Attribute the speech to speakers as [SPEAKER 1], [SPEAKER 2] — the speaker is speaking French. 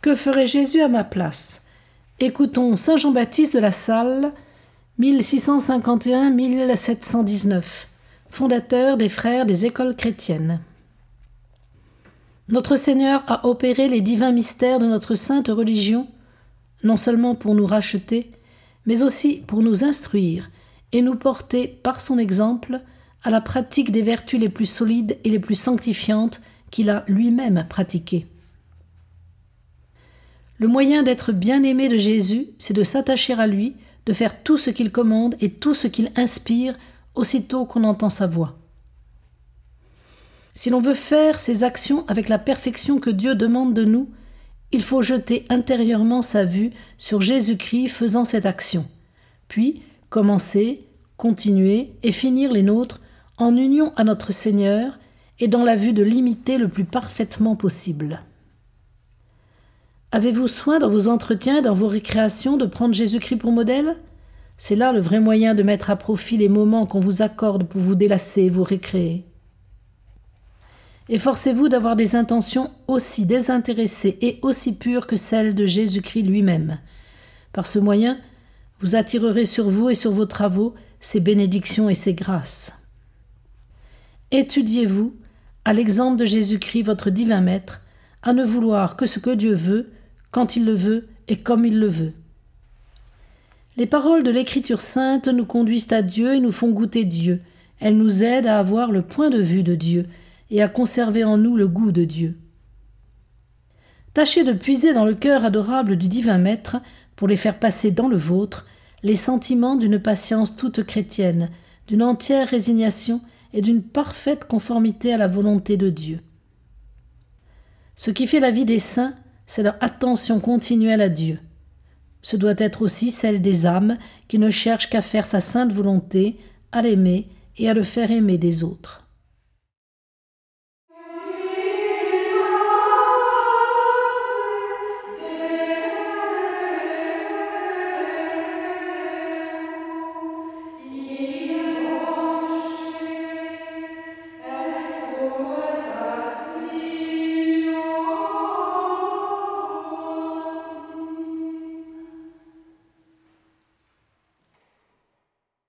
[SPEAKER 1] Que ferait Jésus à ma place? Écoutons Saint Jean-Baptiste de la Salle, 1651-1719, fondateur des frères des écoles chrétiennes. Notre Seigneur a opéré les divins mystères de notre sainte religion, non seulement pour nous racheter, mais aussi pour nous instruire et nous porter, par son exemple, à la pratique des vertus les plus solides et les plus sanctifiantes qu'il a lui-même pratiquées. Le moyen d'être bien aimé de Jésus, c'est de s'attacher à lui, de faire tout ce qu'il commande et tout ce qu'il inspire aussitôt qu'on entend sa voix. Si l'on veut faire ses actions avec la perfection que Dieu demande de nous, il faut jeter intérieurement sa vue sur Jésus-Christ faisant cette action, puis commencer, continuer et finir les nôtres en union à notre Seigneur et dans la vue de l'imiter le plus parfaitement possible. Avez-vous soin dans vos entretiens, dans vos récréations, de prendre Jésus-Christ pour modèle? C'est là le vrai moyen de mettre à profit les moments qu'on vous accorde pour vous délasser et vous récréer. Efforcez-vous d'avoir des intentions aussi désintéressées et aussi pures que celles de Jésus-Christ lui-même. Par ce moyen, vous attirerez sur vous et sur vos travaux ses bénédictions et ses grâces. Étudiez-vous, à l'exemple de Jésus-Christ, votre divin Maître, à ne vouloir que ce que Dieu veut, quand il le veut et comme il le veut. Les paroles de l'Écriture sainte nous conduisent à Dieu et nous font goûter Dieu. Elles nous aident à avoir le point de vue de Dieu et à conserver en nous le goût de Dieu. Tâchez de puiser dans le cœur adorable du divin Maître, pour les faire passer dans le vôtre, les sentiments d'une patience toute chrétienne, d'une entière résignation et d'une parfaite conformité à la volonté de Dieu. Ce qui fait la vie des saints, c'est leur attention continuelle à Dieu. Ce doit être aussi celle des âmes qui ne cherchent qu'à faire sa sainte volonté, à l'aimer et à le faire aimer des autres.